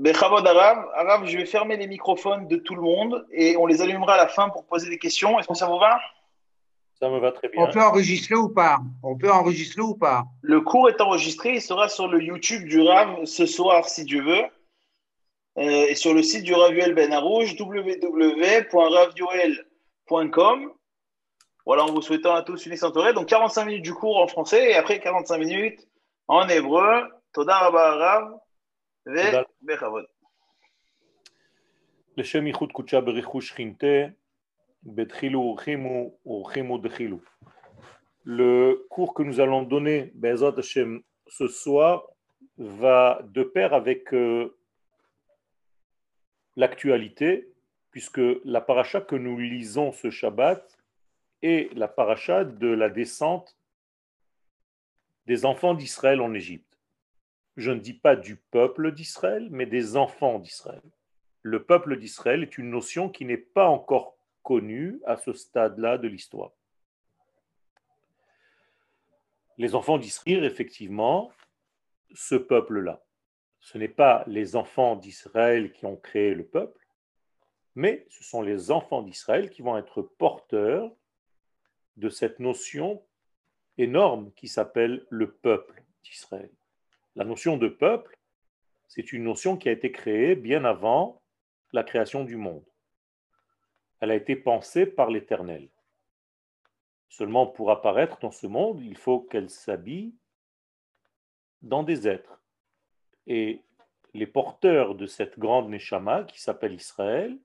Bechavod Arav, Arav, je vais fermer les microphones de tout le monde et on les allumera à la fin pour poser des questions. Est-ce que ça vous va? Ça me va très bien. On peut enregistrer ou pas? On peut enregistrer ou pas? Le cours est enregistré, il sera sur le YouTube du Rav ce soir si Dieu veut. Euh, et sur le site du Rav Yuel Ben Arouge. Voilà, en vous souhaitant à tous une excellente soirée. Donc 45 minutes du cours en français et après 45 minutes en hébreu. Toda Rabba Rav. ובכבוד. לשם ייחוד קודשה ברכוש חינתה, בתחילו ורחימו ורחימו דחילו. Le cours que nous allons donner, Bezat Hashem, ce soir, va de pair avec euh, l'actualité, puisque la paracha que nous lisons ce Shabbat est la paracha de la descente des enfants d'Israël en Égypte je ne dis pas du peuple d'Israël, mais des enfants d'Israël. Le peuple d'Israël est une notion qui n'est pas encore connue à ce stade-là de l'histoire. Les enfants d'Israël, effectivement, ce peuple-là. Ce n'est pas les enfants d'Israël qui ont créé le peuple, mais ce sont les enfants d'Israël qui vont être porteurs de cette notion énorme qui s'appelle le peuple d'Israël. La notion de peuple, c'est une notion qui a été créée bien avant la création du monde. Elle a été pensée par l'Éternel. Seulement pour apparaître dans ce monde, il faut qu'elle s'habille dans des êtres. Et les porteurs de cette grande Neshama qui s'appelle Israël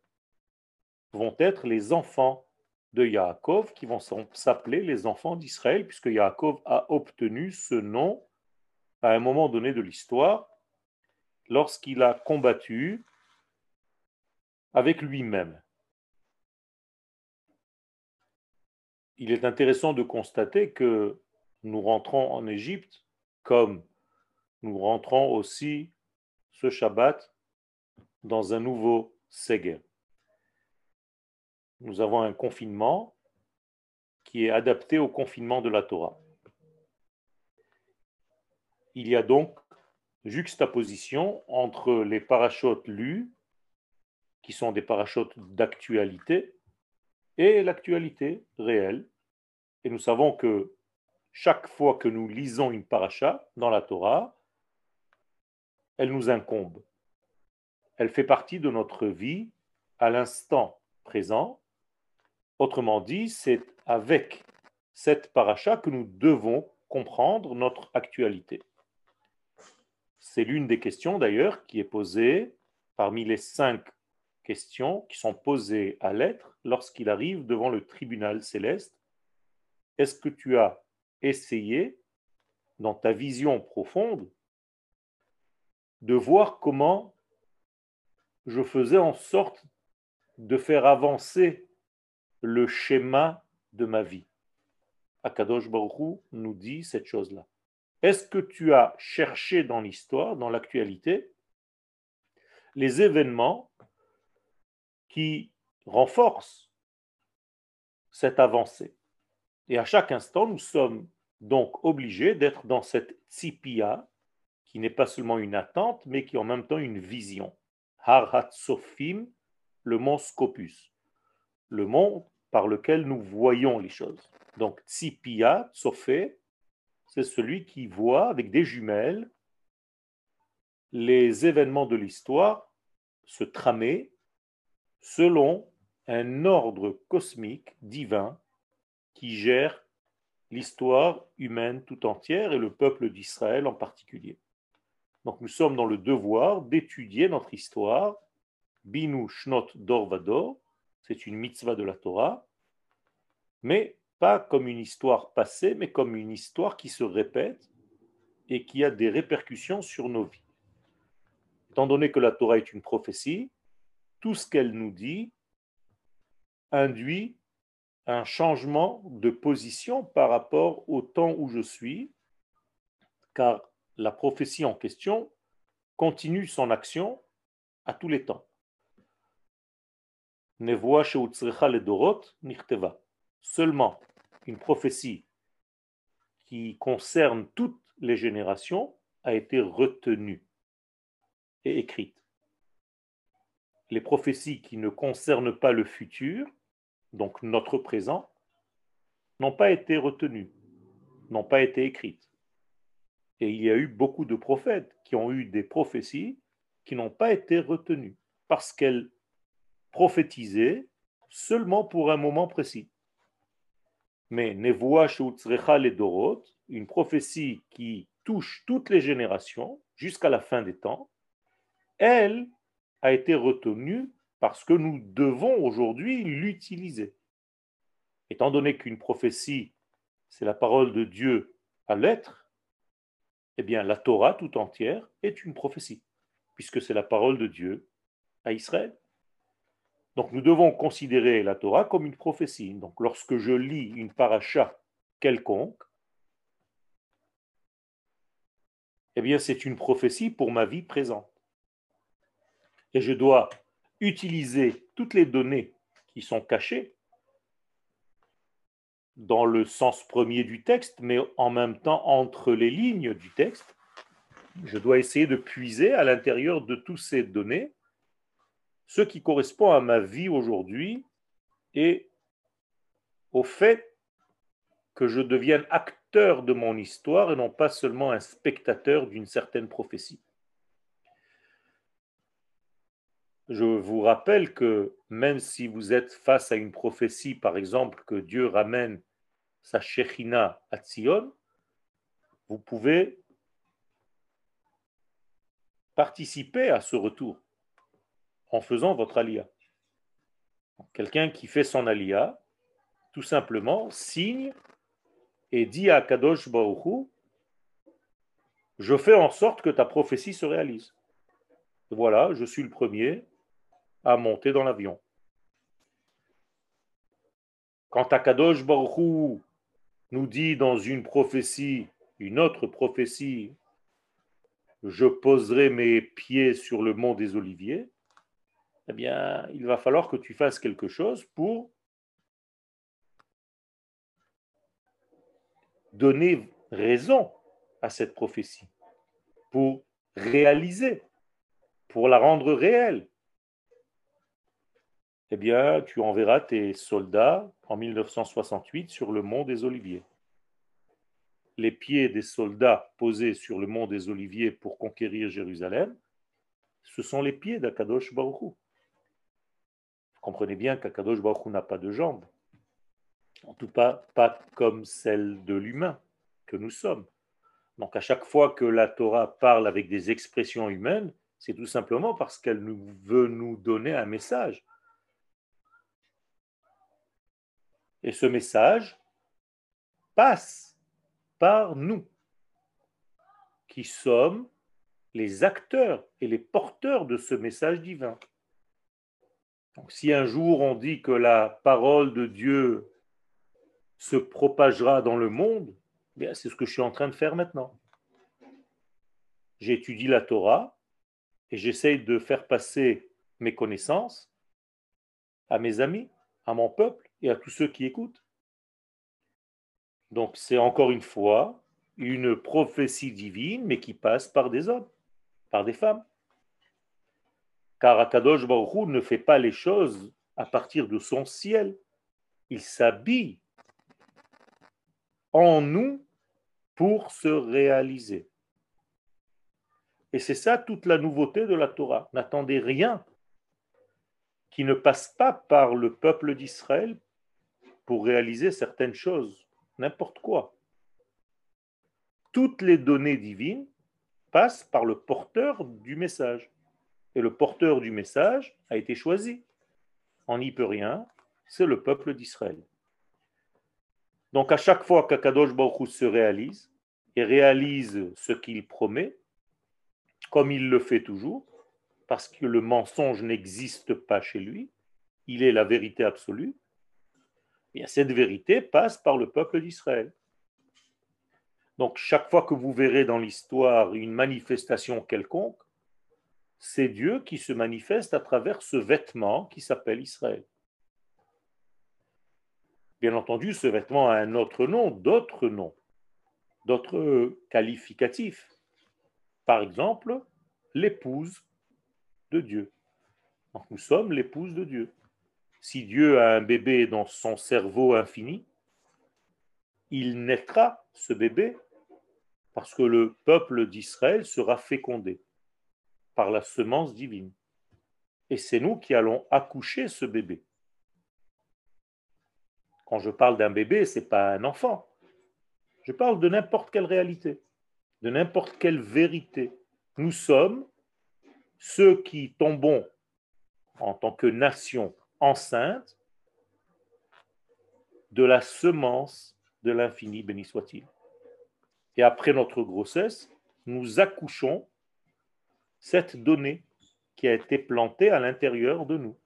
vont être les enfants de Yaakov qui vont s'appeler les enfants d'Israël puisque Yaakov a obtenu ce nom à un moment donné de l'histoire, lorsqu'il a combattu avec lui-même. Il est intéressant de constater que nous rentrons en Égypte comme nous rentrons aussi ce Shabbat dans un nouveau Seger. Nous avons un confinement qui est adapté au confinement de la Torah. Il y a donc juxtaposition entre les parachutes lus, qui sont des parachutes d'actualité, et l'actualité réelle. Et nous savons que chaque fois que nous lisons une paracha dans la Torah, elle nous incombe. Elle fait partie de notre vie à l'instant présent. Autrement dit, c'est avec cette paracha que nous devons comprendre notre actualité. C'est l'une des questions d'ailleurs qui est posée parmi les cinq questions qui sont posées à l'être lorsqu'il arrive devant le tribunal céleste. Est-ce que tu as essayé, dans ta vision profonde, de voir comment je faisais en sorte de faire avancer le schéma de ma vie? Akadosh Baruch nous dit cette chose-là. Est-ce que tu as cherché dans l'histoire, dans l'actualité, les événements qui renforcent cette avancée? Et à chaque instant, nous sommes donc obligés d'être dans cette tsipia, qui n'est pas seulement une attente, mais qui est en même temps une vision. Har Sofim, le mont Scopus, le mont par lequel nous voyons les choses. Donc, tsipia, tsofé, c'est celui qui voit avec des jumelles les événements de l'histoire se tramer selon un ordre cosmique divin qui gère l'histoire humaine tout entière et le peuple d'Israël en particulier. Donc nous sommes dans le devoir d'étudier notre histoire. Binu Shnot Dor c'est une mitzvah de la Torah, mais pas comme une histoire passée, mais comme une histoire qui se répète et qui a des répercussions sur nos vies. Étant donné que la Torah est une prophétie, tout ce qu'elle nous dit induit un changement de position par rapport au temps où je suis, car la prophétie en question continue son action à tous les temps. Seulement une prophétie qui concerne toutes les générations a été retenue et écrite. les prophéties qui ne concernent pas le futur, donc notre présent, n'ont pas été retenues, n'ont pas été écrites. Et il y a eu beaucoup de prophètes qui ont eu des prophéties qui n'ont pas été retenues parce qu'elles prophétisaient seulement pour un moment précis. Mais Nevoa les Dorot, une prophétie qui touche toutes les générations jusqu'à la fin des temps, elle a été retenue parce que nous devons aujourd'hui l'utiliser. Étant donné qu'une prophétie, c'est la parole de Dieu à l'être, eh bien la Torah tout entière est une prophétie, puisque c'est la parole de Dieu à Israël. Donc nous devons considérer la Torah comme une prophétie. Donc lorsque je lis une paracha quelconque, eh bien c'est une prophétie pour ma vie présente. Et je dois utiliser toutes les données qui sont cachées dans le sens premier du texte, mais en même temps entre les lignes du texte. Je dois essayer de puiser à l'intérieur de toutes ces données ce qui correspond à ma vie aujourd'hui et au fait que je devienne acteur de mon histoire et non pas seulement un spectateur d'une certaine prophétie. Je vous rappelle que même si vous êtes face à une prophétie, par exemple, que Dieu ramène sa Shechina à Tzion, vous pouvez participer à ce retour en faisant votre alia. Quelqu'un qui fait son alia, tout simplement, signe et dit à Kadosh Baruchou, je fais en sorte que ta prophétie se réalise. Voilà, je suis le premier à monter dans l'avion. Quand Akadosh Baruchou nous dit dans une prophétie, une autre prophétie, je poserai mes pieds sur le mont des Oliviers, eh bien, il va falloir que tu fasses quelque chose pour donner raison à cette prophétie, pour réaliser, pour la rendre réelle. Eh bien, tu enverras tes soldats en 1968 sur le mont des Oliviers. Les pieds des soldats posés sur le mont des Oliviers pour conquérir Jérusalem, ce sont les pieds d'Akadosh Baruch comprenez bien qu'Akadosh Baruch n'a pas de jambes. En tout cas, pas comme celle de l'humain que nous sommes. Donc à chaque fois que la Torah parle avec des expressions humaines, c'est tout simplement parce qu'elle veut nous donner un message. Et ce message passe par nous, qui sommes les acteurs et les porteurs de ce message divin. Donc, si un jour on dit que la parole de Dieu se propagera dans le monde, eh c'est ce que je suis en train de faire maintenant. J'étudie la Torah et j'essaye de faire passer mes connaissances à mes amis, à mon peuple et à tous ceux qui écoutent. Donc c'est encore une fois une prophétie divine, mais qui passe par des hommes, par des femmes. Car Akadosh Baruch ne fait pas les choses à partir de son ciel. Il s'habille en nous pour se réaliser. Et c'est ça toute la nouveauté de la Torah. N'attendez rien qui ne passe pas par le peuple d'Israël pour réaliser certaines choses, n'importe quoi. Toutes les données divines passent par le porteur du message et le porteur du message a été choisi. On n'y peut rien, c'est le peuple d'Israël. Donc à chaque fois qu'Akadosh Baruch se réalise et réalise ce qu'il promet, comme il le fait toujours, parce que le mensonge n'existe pas chez lui, il est la vérité absolue, eh cette vérité passe par le peuple d'Israël. Donc chaque fois que vous verrez dans l'histoire une manifestation quelconque, c'est Dieu qui se manifeste à travers ce vêtement qui s'appelle Israël. Bien entendu, ce vêtement a un autre nom, d'autres noms, d'autres qualificatifs. Par exemple, l'épouse de Dieu. Nous sommes l'épouse de Dieu. Si Dieu a un bébé dans son cerveau infini, il naîtra, ce bébé, parce que le peuple d'Israël sera fécondé par la semence divine. Et c'est nous qui allons accoucher ce bébé. Quand je parle d'un bébé, ce n'est pas un enfant. Je parle de n'importe quelle réalité, de n'importe quelle vérité. Nous sommes ceux qui tombons en tant que nation enceinte de la semence de l'infini, béni soit-il. Et après notre grossesse, nous accouchons cette donnée qui a été plantée à l'intérieur de nous,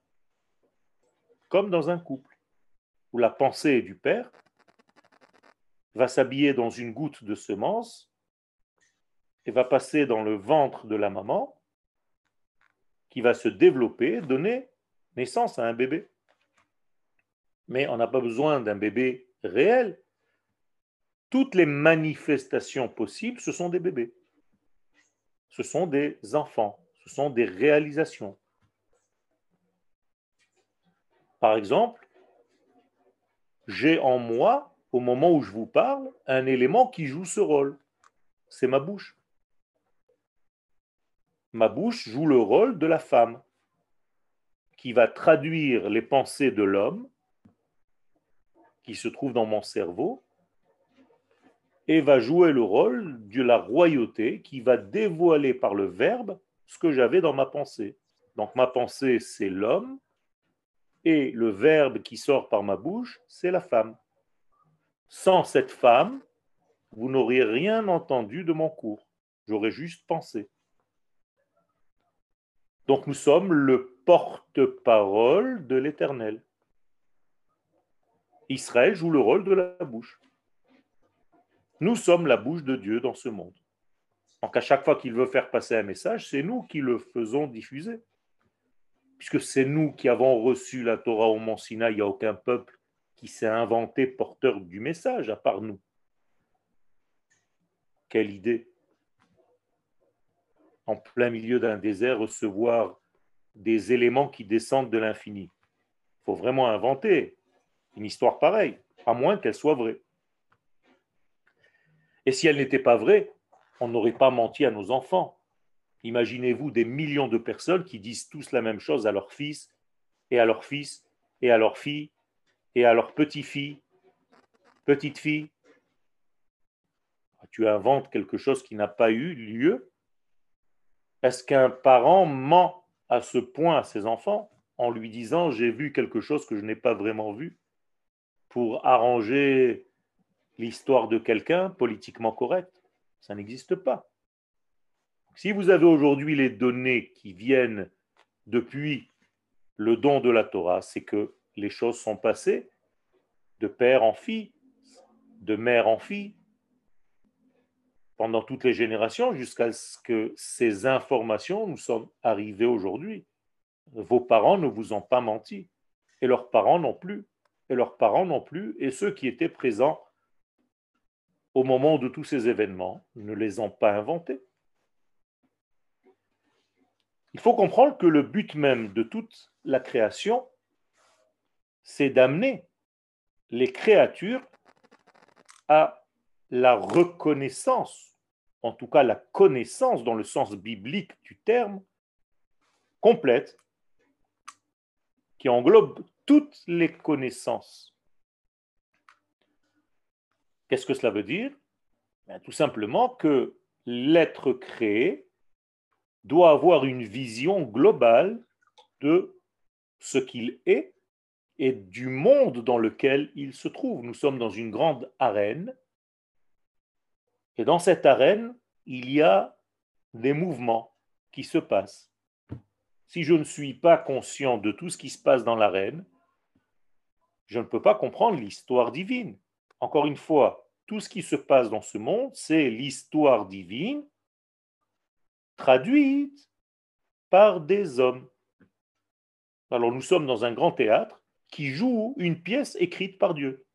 comme dans un couple, où la pensée du père va s'habiller dans une goutte de semence et va passer dans le ventre de la maman, qui va se développer, donner naissance à un bébé. Mais on n'a pas besoin d'un bébé réel. Toutes les manifestations possibles, ce sont des bébés. Ce sont des enfants. Ce sont des réalisations. Par exemple, j'ai en moi, au moment où je vous parle, un élément qui joue ce rôle. C'est ma bouche. Ma bouche joue le rôle de la femme qui va traduire les pensées de l'homme qui se trouve dans mon cerveau et va jouer le rôle de la royauté qui va dévoiler par le verbe ce que j'avais dans ma pensée. Donc ma pensée, c'est l'homme, et le verbe qui sort par ma bouche, c'est la femme. Sans cette femme, vous n'auriez rien entendu de mon cours. J'aurais juste pensé. Donc nous sommes le porte-parole de l'Éternel. Israël joue le rôle de la bouche. Nous sommes la bouche de Dieu dans ce monde. Donc à chaque fois qu'il veut faire passer un message, c'est nous qui le faisons diffuser. Puisque c'est nous qui avons reçu la Torah au Mont Sinaï, il n'y a aucun peuple qui s'est inventé porteur du message à part nous. Quelle idée En plein milieu d'un désert, recevoir des éléments qui descendent de l'infini. Il faut vraiment inventer une histoire pareille, à moins qu'elle soit vraie. Et si elle n'était pas vraie, on n'aurait pas menti à nos enfants. Imaginez-vous des millions de personnes qui disent tous la même chose à leur fils, et à leur fils, et à leur fille, et à leur petit-fille, petite-fille. Tu inventes quelque chose qui n'a pas eu lieu. Est-ce qu'un parent ment à ce point à ses enfants en lui disant j'ai vu quelque chose que je n'ai pas vraiment vu pour arranger l'histoire de quelqu'un politiquement correct ça n'existe pas. Si vous avez aujourd'hui les données qui viennent depuis le don de la Torah, c'est que les choses sont passées de père en fille, de mère en fille, pendant toutes les générations, jusqu'à ce que ces informations nous sont arrivées aujourd'hui. Vos parents ne vous ont pas menti, et leurs parents non plus, et leurs parents non plus, et ceux qui étaient présents au moment de tous ces événements, ne les ont pas inventés. Il faut comprendre que le but même de toute la création, c'est d'amener les créatures à la reconnaissance, en tout cas la connaissance dans le sens biblique du terme, complète, qui englobe toutes les connaissances Qu'est-ce que cela veut dire? Ben, Tout simplement que l'être créé doit avoir une vision globale de ce qu'il est et du monde dans lequel il se trouve. Nous sommes dans une grande arène et dans cette arène, il y a des mouvements qui se passent. Si je ne suis pas conscient de tout ce qui se passe dans l'arène, je ne peux pas comprendre l'histoire divine. Encore une fois, tout ce qui se passe dans ce monde, c'est l'histoire divine traduite par des hommes. Alors nous sommes dans un grand théâtre qui joue une pièce écrite par Dieu.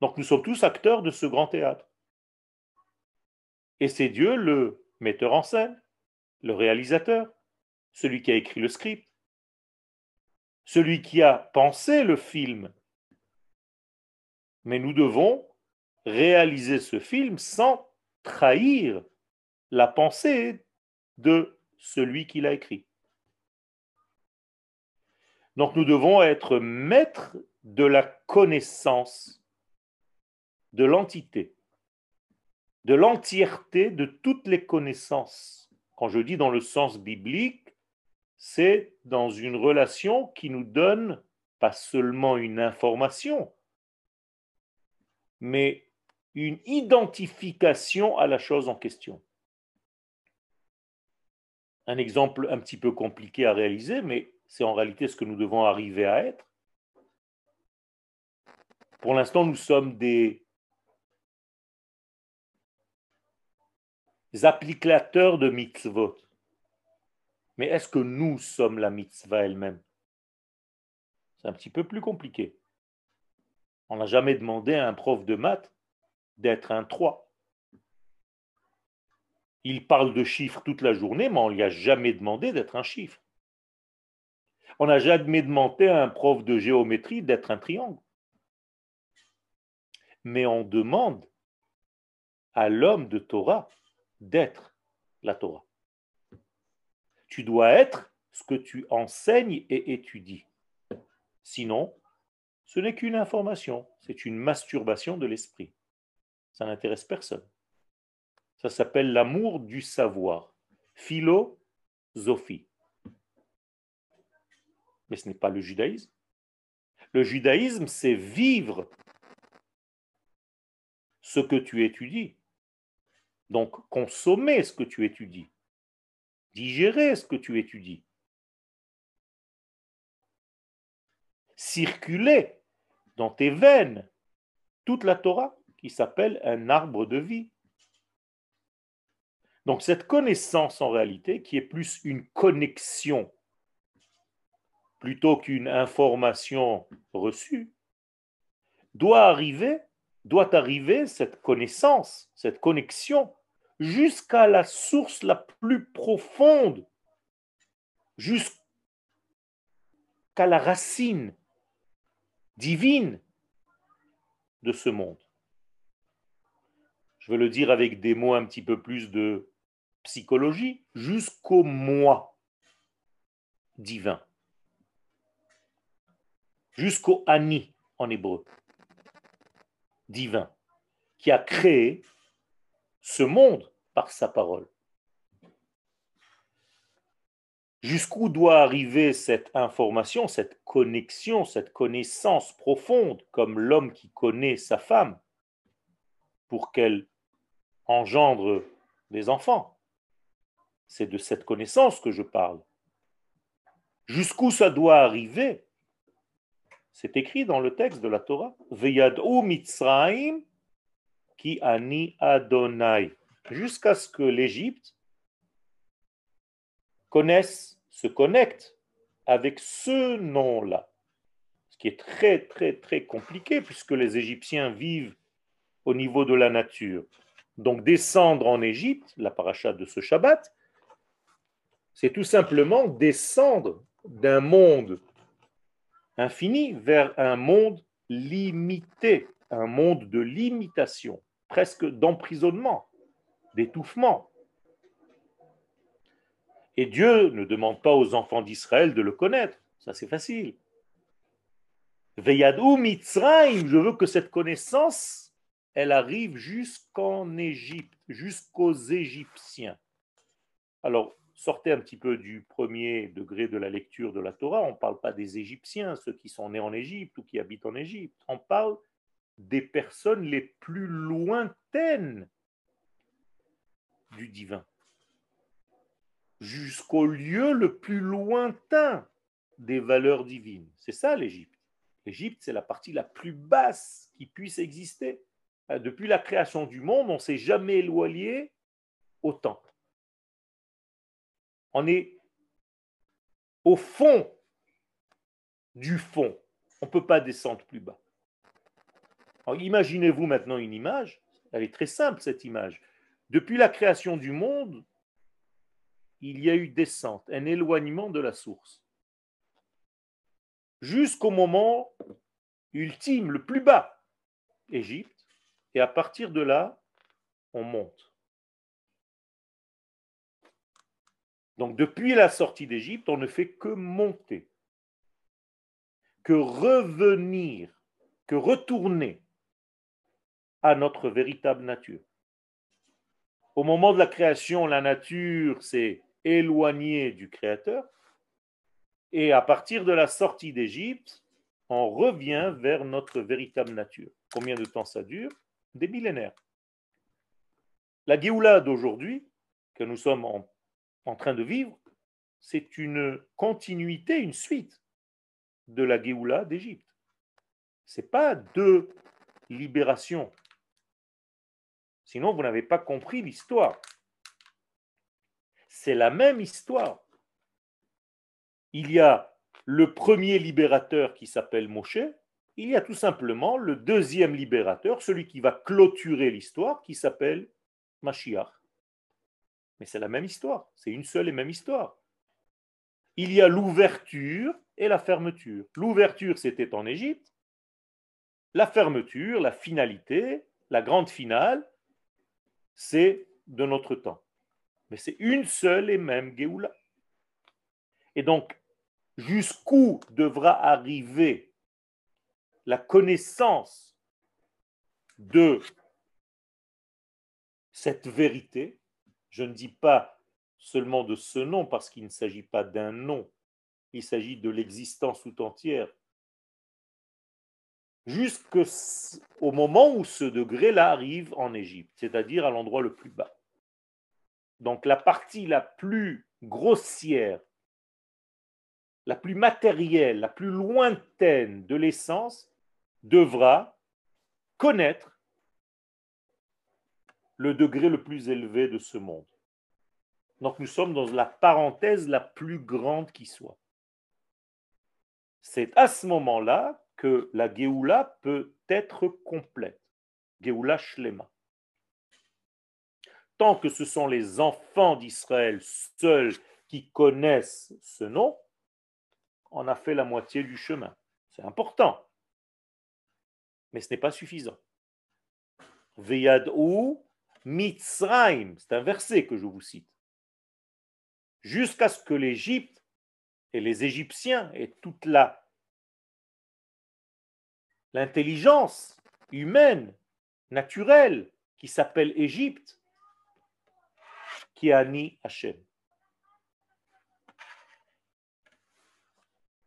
Donc nous sommes tous acteurs de ce grand théâtre. Et c'est Dieu le metteur en scène, le réalisateur. celui qui a écrit le script, celui qui a pensé le film. Mais nous devons réaliser ce film sans trahir la pensée de celui qui l'a écrit. Donc nous devons être maîtres de la connaissance de l'entité, de l'entièreté de toutes les connaissances. Quand je dis dans le sens biblique, c'est dans une relation qui nous donne pas seulement une information, mais une identification à la chose en question. Un exemple un petit peu compliqué à réaliser, mais c'est en réalité ce que nous devons arriver à être. Pour l'instant, nous sommes des applicateurs de mitzvot. Mais est-ce que nous sommes la mitzvah elle-même? C'est un petit peu plus compliqué. On n'a jamais demandé à un prof de maths d'être un 3. Il parle de chiffres toute la journée, mais on ne lui a jamais demandé d'être un chiffre. On n'a jamais demandé à un prof de géométrie d'être un triangle. Mais on demande à l'homme de Torah d'être la Torah. Tu dois être ce que tu enseignes et étudies. Sinon, ce n'est qu'une information, c'est une masturbation de l'esprit. Ça n'intéresse personne. Ça s'appelle l'amour du savoir. Philosophie. Mais ce n'est pas le judaïsme. Le judaïsme, c'est vivre ce que tu étudies. Donc, consommer ce que tu étudies. Digérer ce que tu étudies. Circuler dans tes veines toute la Torah qui s'appelle un arbre de vie. Donc cette connaissance en réalité, qui est plus une connexion plutôt qu'une information reçue, doit arriver, doit arriver cette connaissance, cette connexion, jusqu'à la source la plus profonde, jusqu'à la racine divine de ce monde. Je veux le dire avec des mots un petit peu plus de psychologie, jusqu'au moi divin jusqu'au Ani en hébreu, divin, qui a créé ce monde par sa parole. Jusqu'où doit arriver cette information, cette connexion, cette connaissance profonde, comme l'homme qui connaît sa femme, pour qu'elle engendre des enfants? C'est de cette connaissance que je parle. Jusqu'où ça doit arriver? C'est écrit dans le texte de la Torah. Veyadou Mitzraim ki ani Adonai. Jusqu'à ce que l'Égypte connaisse, se connecte avec ce nom-là. Ce qui est très, très, très compliqué puisque les Égyptiens vivent au niveau de la nature. Donc descendre en Égypte, la paracha de ce Shabbat, c'est tout simplement descendre d'un monde infini vers un monde limité, un monde de limitation, presque d'emprisonnement, d'étouffement. Et Dieu ne demande pas aux enfants d'Israël de le connaître, ça c'est facile. Veyadou Mitzrayim, je veux que cette connaissance, elle arrive jusqu'en Égypte, jusqu'aux Égyptiens. Alors, sortez un petit peu du premier degré de la lecture de la Torah. On ne parle pas des Égyptiens, ceux qui sont nés en Égypte ou qui habitent en Égypte. On parle des personnes les plus lointaines du divin, jusqu'au lieu le plus lointain des valeurs divines. C'est ça l'Égypte. L'Égypte, c'est la partie la plus basse qui puisse exister. Depuis la création du monde, on ne s'est jamais éloigné autant on est au fond du fond. On ne peut pas descendre plus bas. imaginez-vous maintenant une image, elle est très simple cette image. Depuis la création du monde, il y a eu descente, un éloignement de la source. Jusqu'au moment ultime, le plus bas, Égypte, et à partir de là, on monte. Donc depuis la sortie d'Égypte, on ne fait que monter, que revenir, que retourner à notre véritable nature. Au moment de la création, la nature s'est éloignée du Créateur, et à partir de la sortie d'Égypte, on revient vers notre véritable nature. Combien de temps ça dure? Des millénaires. La Géoula d'aujourd'hui, que nous sommes en en train de vivre, c'est une continuité, une suite de la Géoula d'Égypte. Ce n'est pas deux libérations. Sinon, vous n'avez pas compris l'histoire. C'est la même histoire. Il y a le premier libérateur qui s'appelle Moshe, il y a tout simplement le deuxième libérateur, celui qui va clôturer l'histoire, qui s'appelle Mashiach. Mais c'est la même histoire, c'est une seule et même histoire. Il y a l'ouverture et la fermeture. L'ouverture, c'était en Égypte. La fermeture, la finalité, la grande finale, c'est de notre temps. Mais c'est une seule et même Géoula. Et donc, jusqu'où devra arriver la connaissance de cette vérité? Je ne dis pas seulement de ce nom parce qu'il ne s'agit pas d'un nom, il s'agit de l'existence tout entière. Jusqu'au moment où ce degré-là arrive en Égypte, c'est-à-dire à, l'endroit le plus bas. Donc la partie la plus grossière, la plus matérielle, la plus lointaine de l'essence devra connaître le degré le plus élevé de ce monde. Donc nous sommes dans la parenthèse la plus grande qui soit. C'est à ce moment-là que la Géoula peut être complète. Géoula Shlema. Tant que ce sont les enfants d'Israël seuls qui connaissent ce nom, on a fait la moitié du chemin. C'est important. Mais ce n'est pas suffisant. Veyad ou Mitzrayim, c'est un verset que je vous cite, jusqu'à ce que l'Égypte et les Égyptiens et toute la l'intelligence humaine, naturelle, qui s'appelle Égypte, qui a ni Hachem.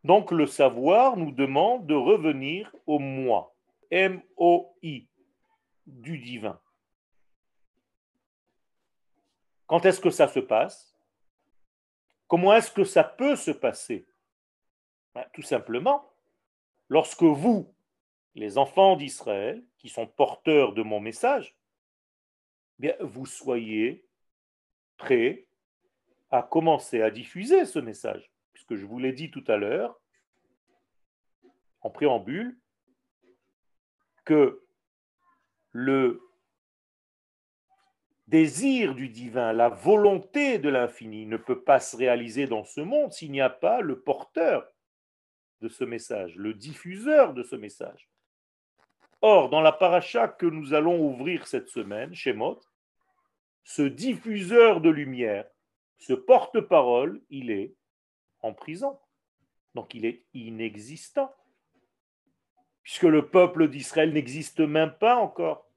Donc le savoir nous demande de revenir au moi, M-O-I, du divin. Quand est-ce que ça se passe? Comment est-ce que ça peut se passer? Ben, Tout simplement, lorsque vous, les enfants d'Israël, qui sont porteurs de mon message, bien, vous soyez prêts à commencer à diffuser ce message. Puisque je vous l'ai dit tout à l'heure, en préambule, que le désir du divin, la volonté de l'infini ne peut pas se réaliser dans ce monde s'il n'y a pas le porteur de ce message, le diffuseur de ce message. Or, dans la paracha que nous allons ouvrir cette semaine, Shemot, ce diffuseur de lumière, ce porte-parole, il est en prison. Donc il est inexistant. Puisque le peuple d'Israël n'existe même pas encore.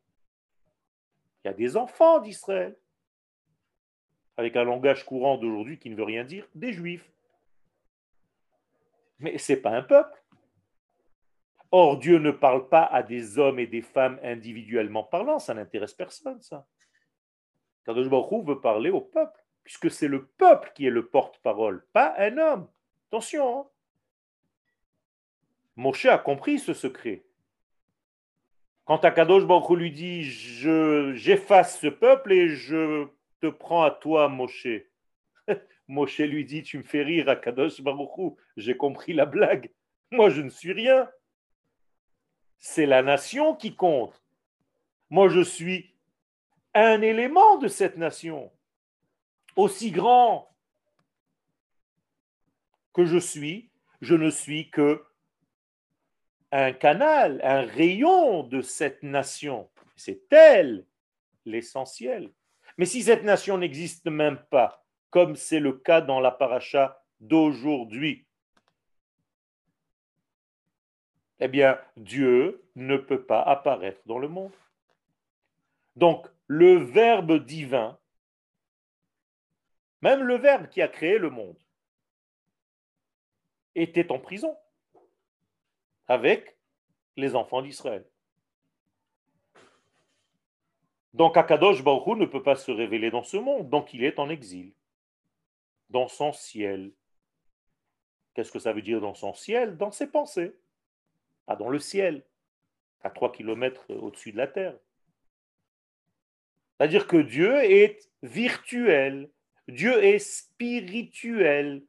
Il y a des enfants d'Israël, avec un langage courant d'aujourd'hui qui ne veut rien dire, des juifs. Mais ce n'est pas un peuple. Or, Dieu ne parle pas à des hommes et des femmes individuellement parlant, ça n'intéresse personne, ça. Kadosh Baruch veut parler au peuple, puisque c'est le peuple qui est le porte-parole, pas un homme. Attention. Hein. Moshe a compris ce secret. Quand Akadosh Baruch lui dit J'efface ce peuple et je te prends à toi, Moshe. Moshe lui dit Tu me fais rire, Akadosh Baruch j'ai compris la blague. Moi, je ne suis rien. C'est la nation qui compte. Moi, je suis un élément de cette nation, aussi grand que je suis, je ne suis que un canal, un rayon de cette nation. C'est elle l'essentiel. Mais si cette nation n'existe même pas, comme c'est le cas dans la paracha d'aujourd'hui, eh bien, Dieu ne peut pas apparaître dans le monde. Donc, le Verbe divin, même le Verbe qui a créé le monde, était en prison avec les enfants d'Israël. Donc Akadosh Baruch ne peut pas se révéler dans ce monde, donc il est en exil, dans son ciel. Qu'est-ce que ça veut dire dans son ciel? Dans ses pensées, pas dans le ciel, à trois kilomètres au-dessus de la terre. C'est-à-dire que Dieu est virtuel, Dieu est spirituel,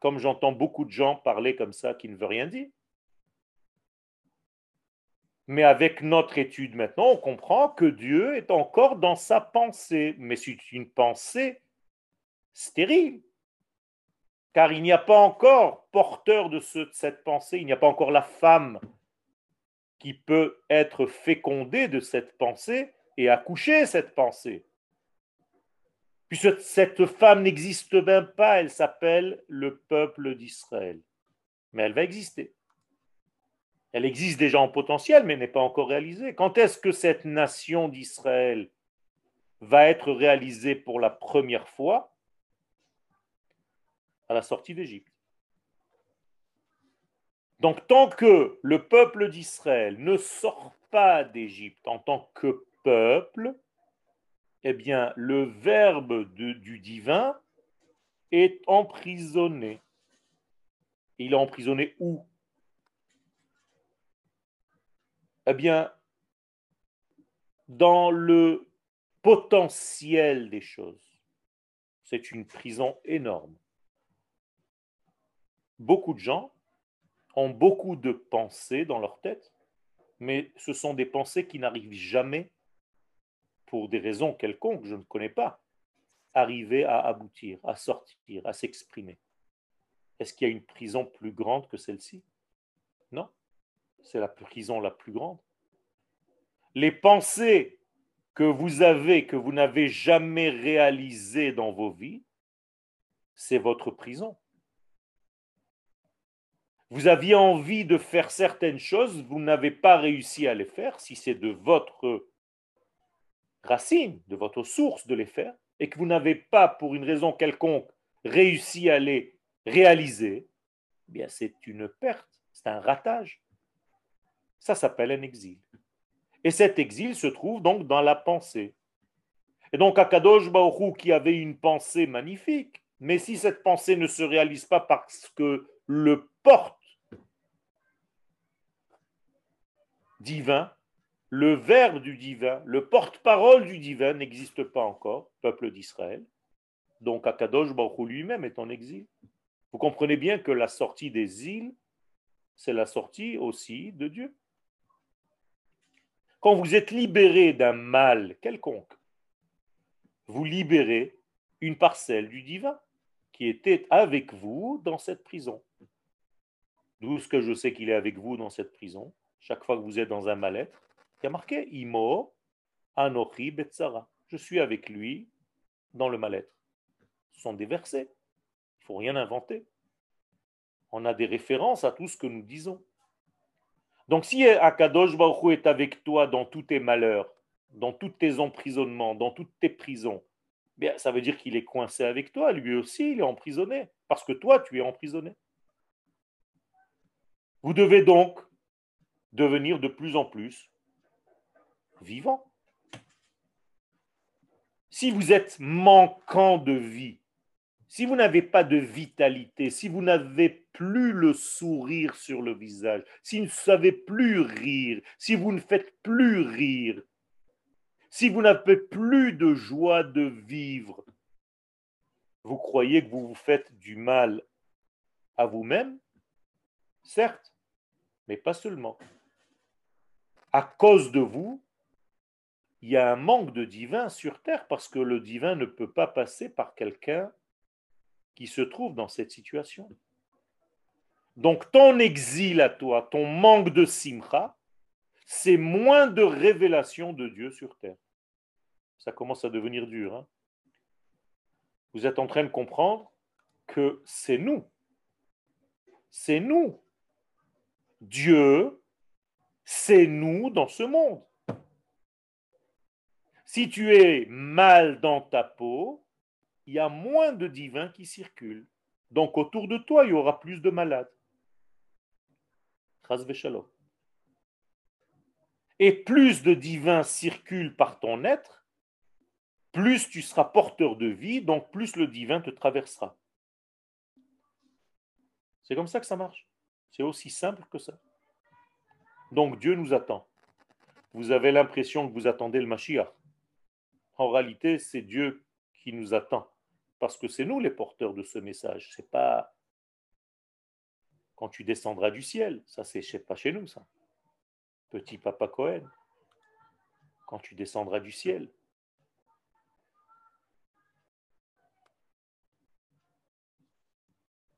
comme j'entends beaucoup de gens parler comme ça qui ne veut rien dire. Mais avec notre étude maintenant, on comprend que Dieu est encore dans sa pensée, mais c'est une pensée stérile. Car il n'y a pas encore porteur de, cette pensée, il n'y a pas encore la femme qui peut être fécondée de cette pensée et accoucher cette pensée. Puisque cette femme n'existe même pas, elle s'appelle le peuple d'Israël. Mais elle va exister. Elle existe déjà en potentiel, mais n'est pas encore réalisée. Quand est-ce que cette nation d'Israël va être réalisée pour la première fois? À la sortie d'Égypte. Donc tant que le peuple d'Israël ne sort pas d'Égypte en tant que peuple, eh bien le verbe du divin est emprisonné. Il est emprisonné où? Eh bien, dans le potentiel des choses. C'est une prison énorme. Beaucoup de gens ont beaucoup de pensées dans leur tête, mais ce sont des pensées qui n'arrivent jamais, pour des raisons quelconques, je ne connais pas, arriver à aboutir, à sortir, à s'exprimer. Est-ce qu'il y a une prison plus grande que celle-ci? Non c'est la prison la plus grande. Les pensées que vous avez, que vous n'avez jamais réalisées dans vos vies, c'est votre prison. Vous aviez envie de faire certaines choses, vous n'avez pas réussi à les faire, si c'est de votre racine, de votre source de les faire, et que vous n'avez pas, pour une raison quelconque, réussi à les réaliser, eh bien c'est une perte, c'est un ratage. Ça s'appelle un exil. Et cet exil se trouve donc dans la pensée. Et donc Akadosh Baoru qui avait une pensée magnifique, mais si cette pensée ne se réalise pas parce que le porte divin, le verbe du divin, le porte-parole du divin n'existe pas encore, peuple d'Israël. Donc Akadosh Baruch lui-même est en exil. Vous comprenez bien que la sortie des îles, c'est la sortie aussi de Dieu. Quand vous êtes libéré d'un mal quelconque, vous libérez une parcelle du divin qui était avec vous dans cette prison. D'où ce que je sais qu'il est avec vous dans cette prison. Chaque fois que vous êtes dans un mal-être, a marqué Imo Anochi Betsara. Je suis avec lui dans le mal-être. Ce sont des versets. Il ne faut rien inventer. On a des références à tout ce que nous disons. Donc si Akadosh Baruch est avec toi dans tous tes malheurs, dans tous tes emprisonnements, dans toutes tes prisons, bien, ça veut dire qu'il est coincé avec toi. Lui aussi, il est emprisonné, parce que toi, tu es emprisonné. Vous devez donc devenir de plus en plus vivant. Si vous êtes manquant de vie, si vous n'avez pas de vitalité, si vous n'avez plus le sourire sur le visage, si vous ne savez plus rire, si vous ne faites plus rire, si vous n'avez plus de joie de vivre, vous croyez que vous vous faites du mal à vous-même? Certes, mais pas seulement. À cause de vous, il y a un manque de divin sur terre parce que le divin ne peut pas passer par quelqu'un qui se trouve dans cette situation. Donc ton exil à toi, ton manque de simcha, c'est moins de révélation de Dieu sur terre. Ça commence à devenir dur. Hein. Vous êtes en train de comprendre que c'est nous. C'est nous. Dieu, c'est nous dans ce monde. Si tu es mal dans ta peau, il y a moins de divins qui circulent. Donc autour de toi, il y aura plus de malades. Et plus de divins circulent par ton être, plus tu seras porteur de vie, donc plus le divin te traversera. C'est comme ça que ça marche. C'est aussi simple que ça. Donc Dieu nous attend. Vous avez l'impression que vous attendez le Mashiach. En réalité, c'est Dieu qui nous attend. Parce que c'est nous les porteurs de ce message. C'est pas quand tu descendras du ciel. Ça, c'est pas chez nous, ça. Petit papa Cohen. Quand tu descendras du ciel.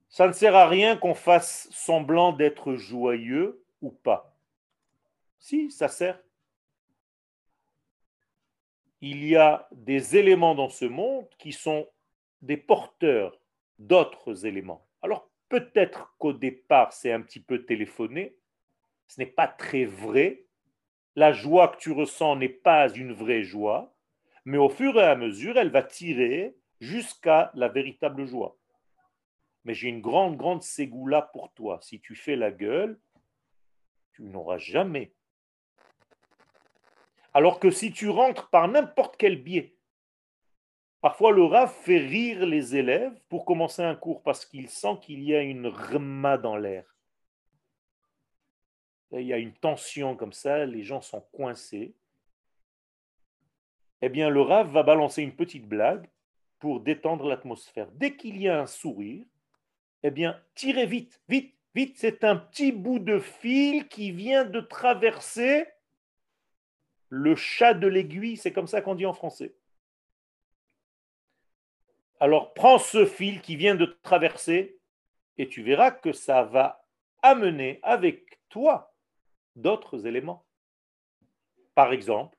Ça ne sert à rien qu'on fasse semblant d'être joyeux ou pas. Si, ça sert. Il y a des éléments dans ce monde qui sont des porteurs d'autres éléments. Alors peut-être qu'au départ, c'est un petit peu téléphoné, ce n'est pas très vrai, la joie que tu ressens n'est pas une vraie joie, mais au fur et à mesure, elle va tirer jusqu'à la véritable joie. Mais j'ai une grande, grande ségoula pour toi. Si tu fais la gueule, tu n'auras jamais. Alors que si tu rentres par n'importe quel biais, Parfois, le RAF fait rire les élèves pour commencer un cours parce qu'il sent qu'il y a une rma dans l'air. Il y a une tension comme ça, les gens sont coincés. Eh bien, le RAF va balancer une petite blague pour détendre l'atmosphère. Dès qu'il y a un sourire, eh bien, tirez vite, vite, vite. C'est un petit bout de fil qui vient de traverser le chat de l'aiguille. C'est comme ça qu'on dit en français. Alors prends ce fil qui vient de traverser et tu verras que ça va amener avec toi d'autres éléments. Par exemple,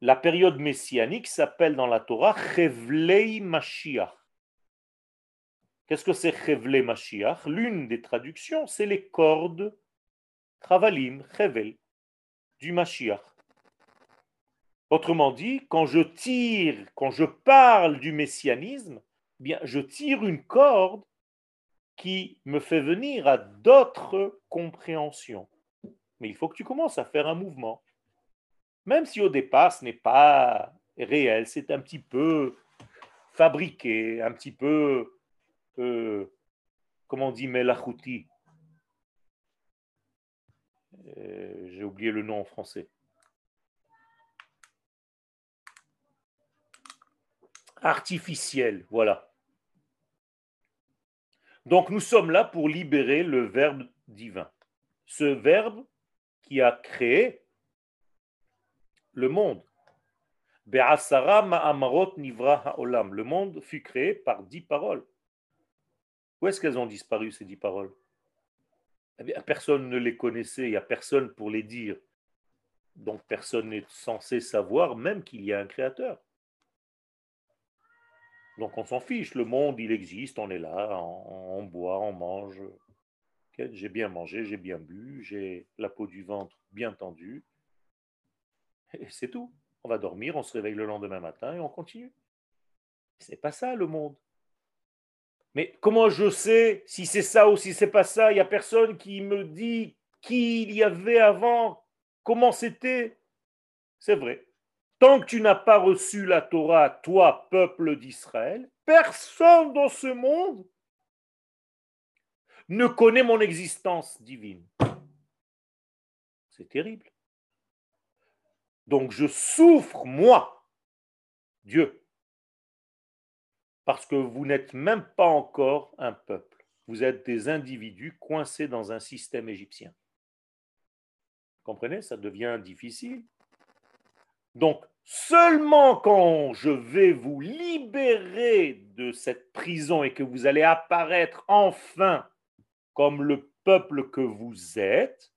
la période messianique s'appelle dans la Torah Chevlei Mashiach. Qu'est-ce que c'est Chevlei Mashiach? L'une des traductions, c'est les cordes Travalim, Chevel, du Mashiach. Autrement dit, quand je tire, quand je parle du messianisme, eh bien, je tire une corde qui me fait venir à d'autres compréhensions. Mais il faut que tu commences à faire un mouvement. Même si au départ, ce n'est pas réel, c'est un petit peu fabriqué, un petit peu, euh, comment on dit, melachouti. Euh, j'ai oublié le nom en français. artificielle. Voilà. Donc nous sommes là pour libérer le Verbe divin. Ce Verbe qui a créé le monde. Le monde fut créé par dix paroles. Où est-ce qu'elles ont disparu ces dix paroles? Personne ne les connaissait, il n'y a personne pour les dire. Donc personne n'est censé savoir même qu'il y a un créateur. Donc on s'en fiche, le monde il existe, on est là, on, boit, on mange. J'ai bien mangé, j'ai bien bu, j'ai la peau du ventre bien tendue. Et c'est tout. On va dormir, on se réveille le lendemain matin et on continue. C'est pas ça le monde. Mais comment je sais si c'est ça ou si c'est pas ça? Il n'y a personne qui me dit qui il y avait avant, comment c'était. C'est vrai. Tant que tu n'as pas reçu la Torah, toi, peuple d'Israël, personne dans ce monde ne connaît mon existence divine. C'est terrible. Donc je souffre, moi, Dieu, parce que vous n'êtes même pas encore un peuple. Vous êtes des individus coincés dans un système égyptien. comprenez? Ça devient difficile. Donc, seulement quand je vais vous libérer de cette prison et que vous allez apparaître enfin comme le peuple que vous êtes,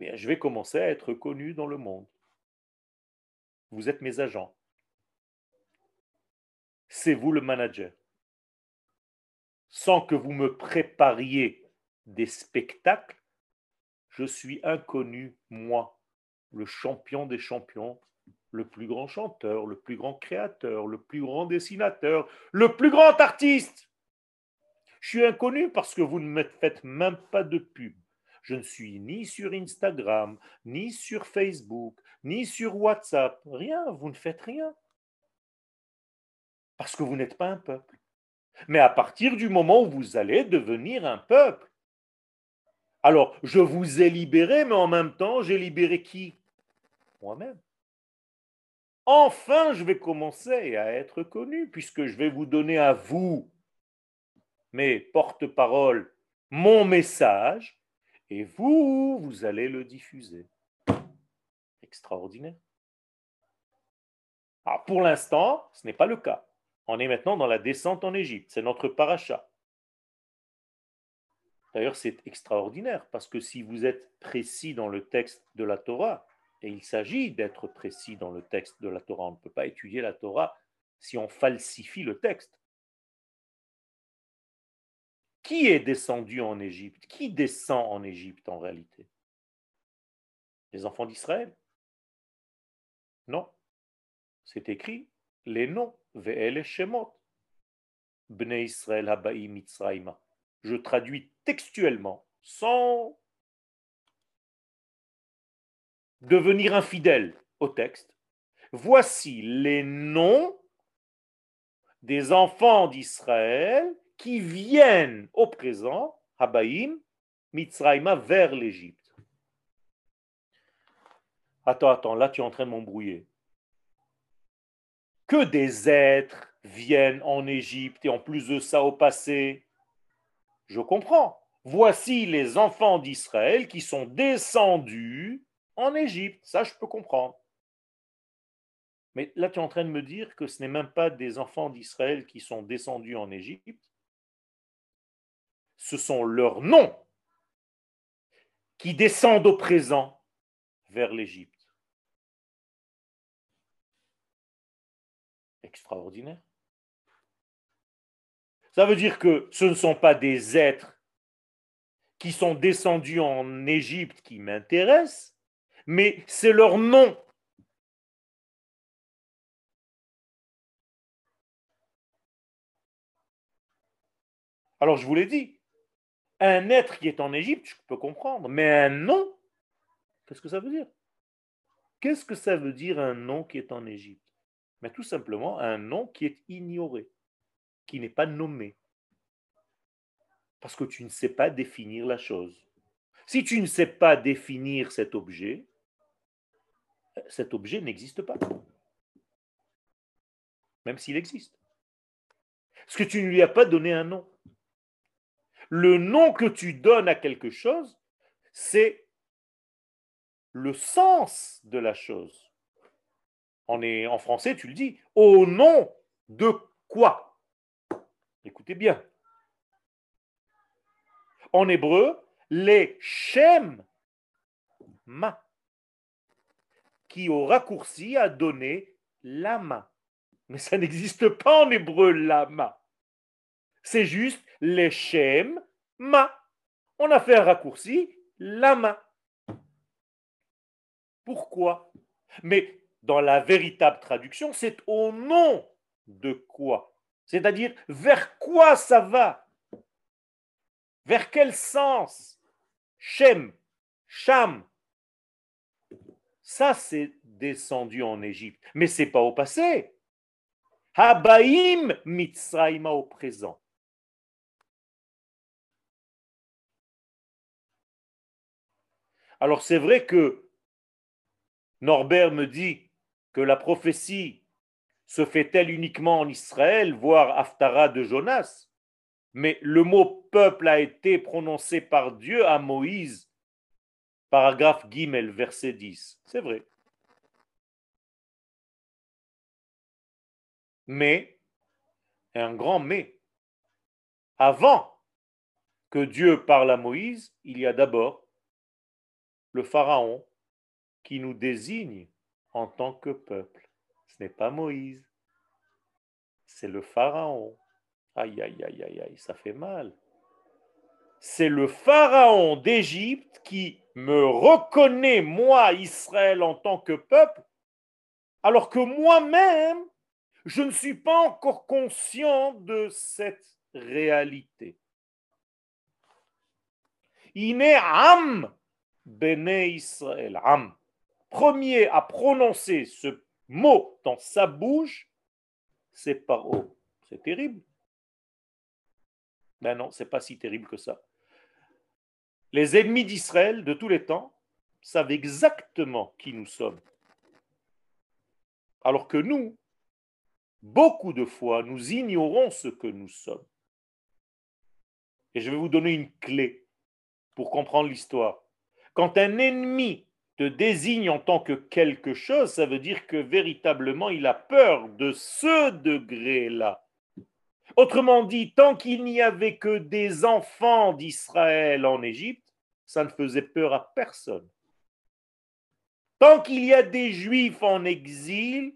eh je vais commencer à être connu dans le monde. Vous êtes mes agents. C'est vous le manager. Sans que vous me prépariez des spectacles, je suis inconnu, moi, le champion des champions, le plus grand chanteur, le plus grand créateur, le plus grand dessinateur, le plus grand artiste. Je suis inconnu parce que vous ne me faites même pas de pub. Je ne suis ni sur Instagram, ni sur Facebook, ni sur WhatsApp. Rien, vous ne faites rien. Parce que vous n'êtes pas un peuple. Mais à partir du moment où vous allez devenir un peuple, alors je vous ai libéré, mais en même temps, j'ai libéré qui? Moi-même. Enfin, je vais commencer à être connu, puisque je vais vous donner à vous, mes porte-paroles, mon message, et vous, vous allez le diffuser. Extraordinaire. Alors, pour l'instant, ce n'est pas le cas. On est maintenant dans la descente en Égypte. C'est notre paracha. D'ailleurs, c'est extraordinaire parce que si vous êtes précis dans le texte de la Torah, et il s'agit d'être précis dans le texte de la Torah, on ne peut pas étudier la Torah si on falsifie le texte. Qui est descendu en Égypte? Qui descend en Égypte en réalité? Les enfants d'Israël? Non. C'est écrit les noms Je traduis textuellement, sans devenir infidèle au texte. Voici les noms des enfants d'Israël qui viennent au présent, Habaïm, Mitzraïma, vers l'Égypte. Attends, attends, là tu es en train de m'embrouiller que des êtres viennent en Égypte et en plus de ça au passé. Je comprends. Voici les enfants d'Israël qui sont descendus en Égypte. Ça, je peux comprendre. Mais là, tu es en train de me dire que ce n'est même pas des enfants d'Israël qui sont descendus en Égypte. Ce sont leurs noms qui descendent au présent vers l'Égypte. Extraordinaire. Ça veut dire que ce ne sont pas des êtres qui sont descendus en Égypte qui m'intéressent, mais c'est leur nom. Alors je vous l'ai dit, un être qui est en Égypte, je peux comprendre, mais un nom, qu'est-ce que ça veut dire? Qu'est-ce que ça veut dire un nom qui est en Égypte? Mais tout simplement un nom qui est ignoré, qui n'est pas nommé. Parce que tu ne sais pas définir la chose. Si tu ne sais pas définir cet objet, cet objet n'existe pas. Même s'il existe. Parce que tu ne lui as pas donné un nom. Le nom que tu donnes à quelque chose, c'est le sens de la chose. On est, en français, tu le dis. Au nom de quoi? Écoutez bien. En hébreu, les Shem Ma, qui au raccourci a donné lama. Mais ça n'existe pas en hébreu lama. C'est juste les Shem Ma. On a fait un raccourci lama. Pourquoi? Mais dans la véritable traduction, c'est au nom de quoi? C'est-à-dire vers quoi ça va? Vers quel sens? Shem, Sham. Ça, c'est descendu en Égypte. Mais c'est pas au passé. Habaim Mitzrayma au présent. Alors c'est vrai que Norbert me dit que la prophétie se fait-elle uniquement en Israël, voire Haftara de Jonas Mais le mot peuple a été prononcé par Dieu à Moïse, paragraphe Gimel, verset 10. C'est vrai. Mais, un grand mais, avant que Dieu parle à Moïse, il y a d'abord le Pharaon qui nous désigne en tant que peuple. Ce n'est pas Moïse, c'est le Pharaon. Aïe, aïe, aïe, aïe, aïe, ça fait mal. C'est le Pharaon d'Égypte qui me reconnaît, moi, Israël, en tant que peuple, alors que moi-même, je ne suis pas encore conscient de cette réalité. Est Am Bene Israël. Premier à prononcer ce mot dans sa bouche, c'est Paro. C'est terrible. Ben non, c'est pas si terrible que ça. Les ennemis d'Israël de tous les temps savent exactement qui nous sommes. Alors que nous, beaucoup de fois, nous ignorons ce que nous sommes. Et je vais vous donner une clé pour comprendre l'histoire. Quand un ennemi te désigne en tant que quelque chose, ça veut dire que véritablement il a peur de ce degré-là. Autrement dit, tant qu'il n'y avait que des enfants d'Israël en Égypte, ça ne faisait peur à personne. Tant qu'il y a des juifs en exil,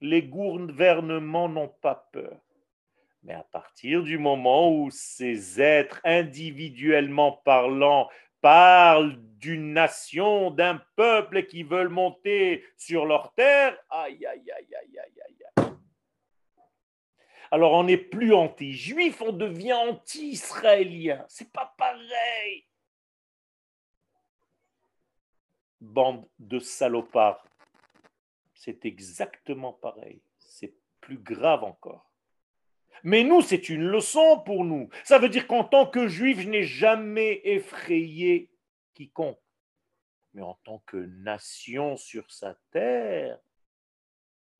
les gouvernements n'ont pas peur. Mais à partir du moment où ces êtres individuellement parlant parlent d'une nation, d'un peuple qui veulent monter sur leur terre, aïe, aïe, aïe, aïe, aïe, aïe. Alors on n'est plus anti-juif, on devient anti-israélien. C'est pas pareil. Bande de salopards. C'est exactement pareil. C'est plus grave encore. Mais nous, c'est une leçon pour nous. Ça veut dire qu'en tant que juif, je n'ai jamais effrayé quiconque. Mais en tant que nation sur sa terre,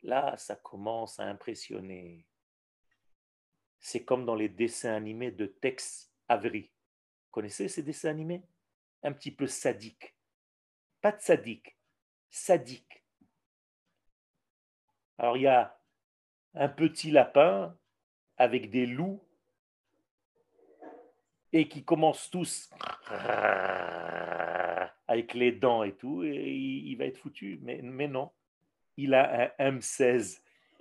là, ça commence à impressionner. C'est comme dans les dessins animés de Tex Avery. Vous connaissez ces dessins animés? Un petit peu sadiques. Pas de sadique, sadique. Alors il y a un petit lapin avec des loups et qui commencent tous avec les dents et tout, et il va être foutu. Mais, non, il a un M16.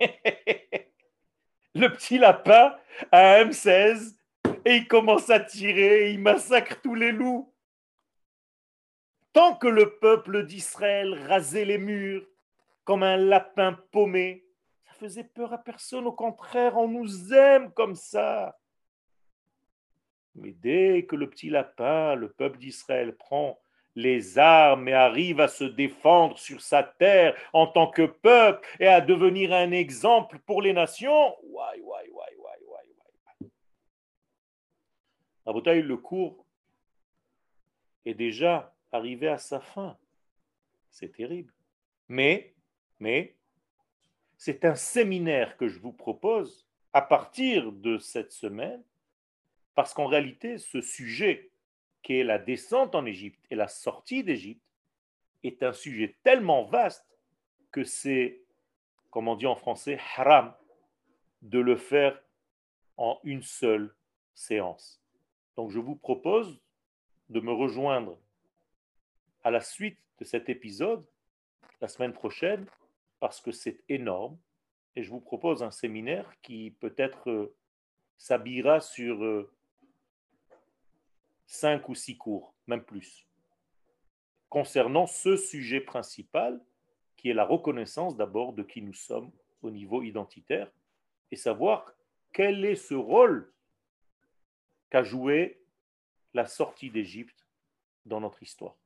Le petit lapin a un M16 et il commence à tirer, il massacre tous les loups. Tant que le peuple d'Israël rasait les murs comme un lapin paumé, faisait peur à personne. Au contraire, on nous aime comme ça. Mais dès que le petit lapin, le peuple d'Israël, prend les armes et arrive à se défendre sur sa terre en tant que peuple et à devenir un exemple pour les nations, ouai, ouai, le cours est déjà arrivé à sa fin. C'est terrible. Mais, mais, c'est un séminaire que je vous propose à partir de cette semaine, parce qu'en réalité, ce sujet qui est la descente en Égypte et la sortie d'Égypte est un sujet tellement vaste que c'est, comme on dit en français, haram de le faire en une seule séance. Donc je vous propose de me rejoindre à la suite de cet épisode la semaine prochaine parce que c'est énorme. Et je vous propose un séminaire qui peut-être euh, s'habillera sur euh, cinq ou six cours, même plus, concernant ce sujet principal qui est la reconnaissance d'abord de qui nous sommes au niveau identitaire et savoir quel est ce rôle qu'a joué la sortie d'Égypte dans notre histoire.